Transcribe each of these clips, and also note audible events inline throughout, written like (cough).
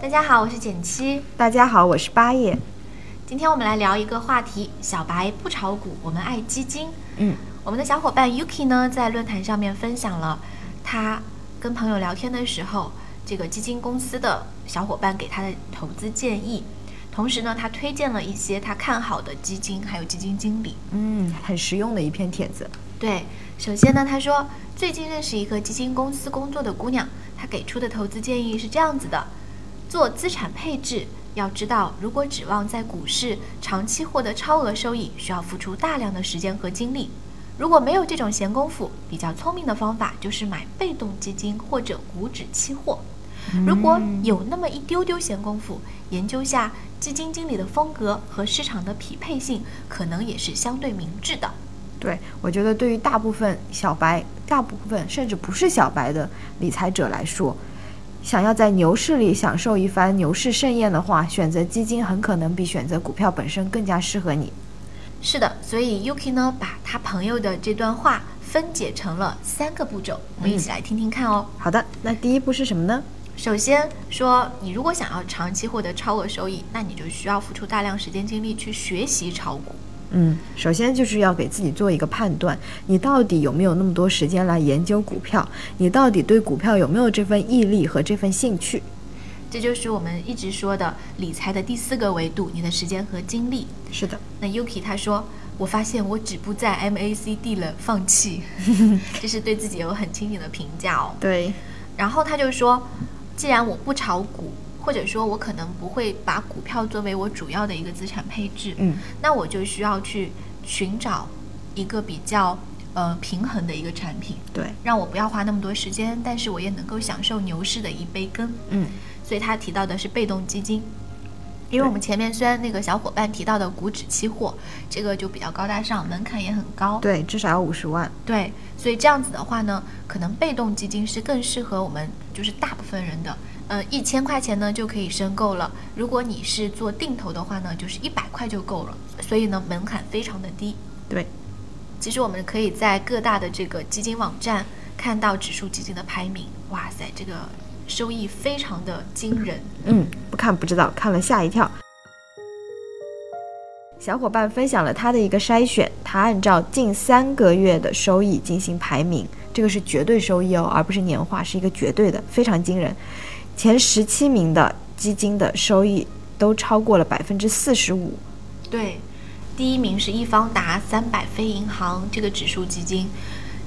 大家好，我是简七。大家好，我是八叶。今天我们来聊一个话题：小白不炒股，我们爱基金。嗯，我们的小伙伴 Yuki 呢，在论坛上面分享了他跟朋友聊天的时候，这个基金公司的小伙伴给他的投资建议。同时呢，他推荐了一些他看好的基金，还有基金经理。嗯，很实用的一篇帖子。对，首先呢，他说最近认识一个基金公司工作的姑娘，她给出的投资建议是这样子的：做资产配置，要知道如果指望在股市长期获得超额收益，需要付出大量的时间和精力。如果没有这种闲工夫，比较聪明的方法就是买被动基金或者股指期货。如果有那么一丢丢闲工夫，研究下基金经理的风格和市场的匹配性，可能也是相对明智的。对，我觉得对于大部分小白，大部分甚至不是小白的理财者来说，想要在牛市里享受一番牛市盛宴的话，选择基金很可能比选择股票本身更加适合你。是的，所以 Yuki 呢，把他朋友的这段话分解成了三个步骤，我们一起来听听看哦。好的，那第一步是什么呢？首先说，你如果想要长期获得超额收益，那你就需要付出大量时间精力去学习炒股。嗯，首先就是要给自己做一个判断，你到底有没有那么多时间来研究股票？你到底对股票有没有这份毅力和这份兴趣？这就是我们一直说的理财的第四个维度，你的时间和精力。是的，那 Yuki 他说，我发现我止步在 MACD 了，放弃，(laughs) 这是对自己有很清醒的评价哦。对，然后他就说，既然我不炒股，或者说我可能不会把股票作为我主要的一个资产配置，嗯，那我就需要去寻找一个比较呃平衡的一个产品，对，让我不要花那么多时间，但是我也能够享受牛市的一杯羹。嗯，所以他提到的是被动基金，因为我们前面虽然那个小伙伴提到的股指期货，这个就比较高大上，门槛也很高，对，至少要五十万。对，所以这样子的话呢，可能被动基金是更适合我们，就是大部分人的。呃，一千块钱呢就可以申购了。如果你是做定投的话呢，就是一百块就够了。所以呢，门槛非常的低。对，其实我们可以在各大的这个基金网站看到指数基金的排名。哇塞，这个收益非常的惊人。嗯，不看不知道，看了吓一跳。小伙伴分享了他的一个筛选，他按照近三个月的收益进行排名，这个是绝对收益哦，而不是年化，是一个绝对的，非常惊人。前十七名的基金的收益都超过了百分之四十五。对，第一名是易方达三百非银行这个指数基金，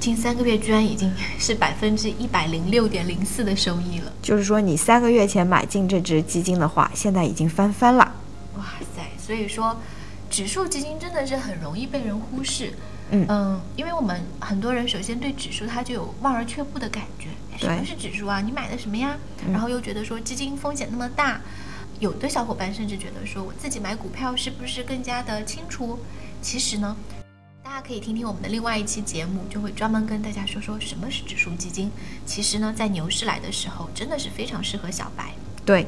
近三个月居然已经 (laughs) 是百分之一百零六点零四的收益了。就是说，你三个月前买进这只基金的话，现在已经翻番了。哇塞！所以说，指数基金真的是很容易被人忽视。嗯因为我们很多人首先对指数它就有望而却步的感觉。什么是指数啊？你买的什么呀？然后又觉得说基金风险那么大，有的小伙伴甚至觉得说我自己买股票是不是更加的清楚？其实呢，大家可以听听我们的另外一期节目，就会专门跟大家说说什么是指数基金。其实呢，在牛市来的时候，真的是非常适合小白。对。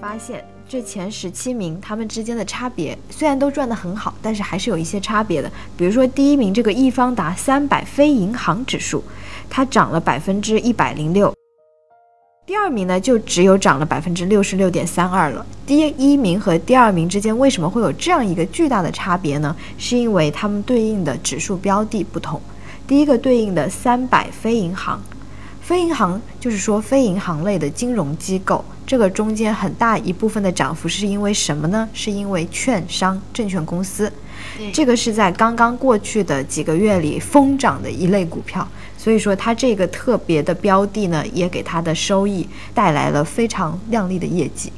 发现这前十七名他们之间的差别，虽然都赚得很好，但是还是有一些差别的。比如说第一名这个易方达三百非银行指数，它涨了百分之一百零六。第二名呢，就只有涨了百分之六十六点三二了。第一名和第二名之间为什么会有这样一个巨大的差别呢？是因为他们对应的指数标的不同。第一个对应的三百非银行，非银行就是说非银行类的金融机构，这个中间很大一部分的涨幅是因为什么呢？是因为券商、证券公司，这个是在刚刚过去的几个月里疯涨的一类股票。所以说，它这个特别的标的呢，也给它的收益带来了非常亮丽的业绩。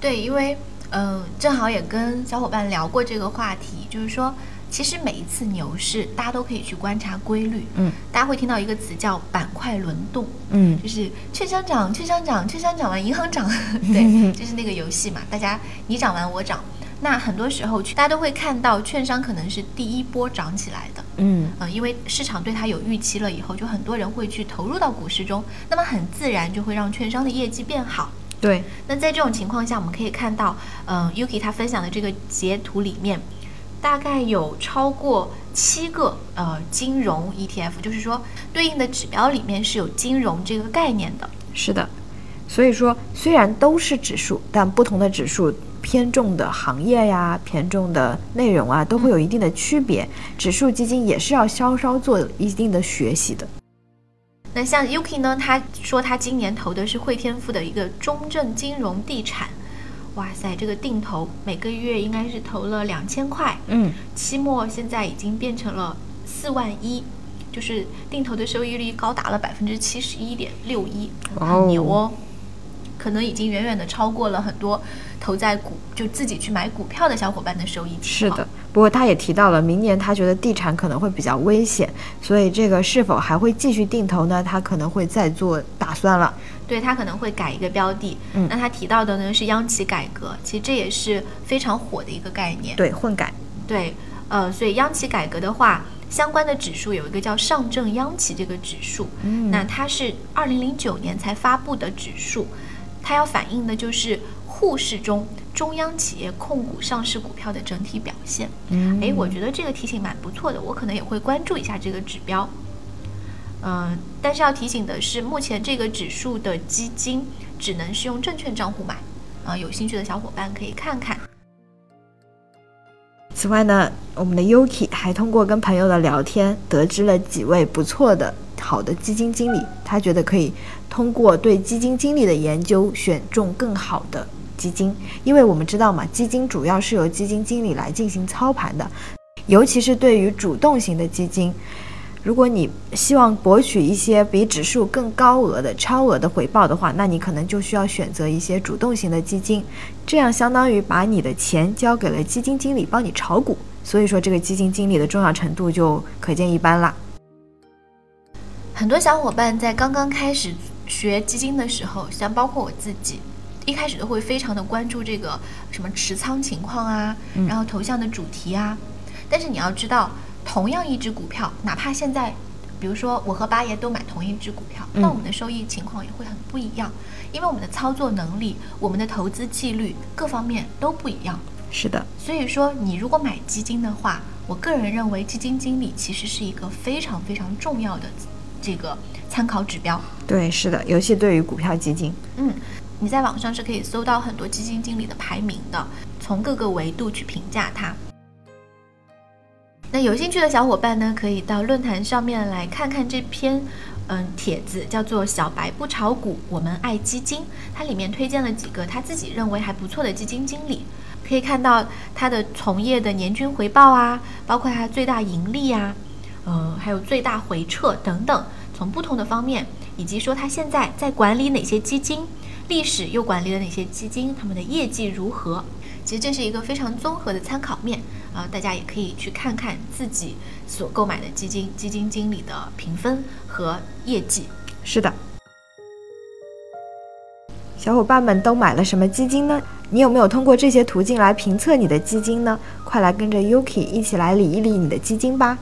对，因为嗯、呃正好也跟小伙伴聊过这个话题，就是说其实每一次牛市，大家都可以去观察规律。嗯，大家会听到一个词叫板块轮动，嗯。就是券商涨，券商涨，券商涨完银行涨，(laughs) 对，就是那个游戏嘛，大家你涨完我涨。那很多时候，大家都会看到券商可能是第一波涨起来的，嗯。嗯，因为市场对它有预期了以后，就很多人会去投入到股市中，那么很自然就会让券商的业绩变好。对，那在这种情况下，我们可以看到，嗯、y u k i 他分享的这个截图里面，大概有超过七个呃金融 ETF，就是说对应的指标里面是有金融这个概念的。是的。所以说，虽然都是指数，但不同的指数偏重的行业呀、偏重的内容啊，都会有一定的区别。指数基金也是要稍稍做一定的学习的。那像 Yuki 呢，他说他今年投的是汇添富的一个中证金融地产，哇塞，这个定投每个月应该是投了两千块，嗯，期末现在已经变成了四万一，就是定投的收益率高达了百分之七十一点六一，很牛哦。可能已经远远的超过了很多投在股就自己去买股票的小伙伴的收益情。是的。不过他也提到了，明年他觉得地产可能会比较危险，所以这个是否还会继续定投呢？他可能会再做打算了。对他可能会改一个标的。嗯那他提到的呢是央企改革，其实这也是非常火的一个概念。对，混改。对，呃，所以央企改革的话，相关的指数有一个叫上证央企这个指数，嗯那它是二零零九年才发布的指数，它要反映的就是沪市中中央企业控股上市股票的整体表现。嗯诶，我觉得这个提醒蛮不错的，我可能也会关注一下这个指标。嗯、但是要提醒的是，目前这个指数的基金只能是用证券账户买，啊、有兴趣的小伙伴可以看看。此外呢，我们的 Yuki 还通过跟朋友的聊天，得知了几位不错的好的基金经理，他觉得可以通过对基金经理的研究，选中更好的基金。因为我们知道嘛，基金主要是由基金经理来进行操盘的，尤其是对于主动型的基金。如果你希望博取一些比指数更高额的超额的回报的话，那你可能就需要选择一些主动型的基金，这样相当于把你的钱交给了基金经理帮你炒股，所以说这个基金经理的重要程度就可见一斑啦。很多小伙伴在刚刚开始学基金的时候，像包括我自己，一开始都会非常的关注这个什么持仓情况啊，然后头像的主题啊。但是你要知道，同样一只股票，哪怕现在，比如说我和八爷都买同一只股票，嗯那我们的收益情况也会很不一样，因为我们的操作能力、我们的投资纪律各方面都不一样。是的，所以说，你如果买基金的话，我个人认为基金经理其实是一个非常非常重要的这个参考指标。对，是的，尤其对于股票基金，嗯，你在网上是可以搜到很多基金经理的排名的，从各个维度去评价它。那有兴趣的小伙伴呢，可以到论坛上面来看看这篇嗯帖子，叫做“小白不炒股，我们爱基金”。它里面推荐了几个他自己认为还不错的基金经理，可以看到他的从业的年均回报啊，包括他最大盈利啊，呃、还有最大回撤等等，从不同的方面，以及说他现在在管理哪些基金，历史又管理了哪些基金，他们的业绩如何。其实这是一个非常综合的参考面啊、大家也可以去看看自己所购买的基金基金经理的评分和业绩。是的。小伙伴们都买了什么基金呢？你有没有通过这些途径来评测你的基金呢？快来跟着 Yuki 一起来理一理你的基金吧！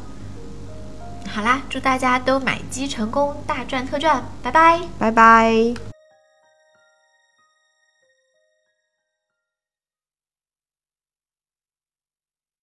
好啦，祝大家都买基成功，大赚特赚，拜拜。拜拜。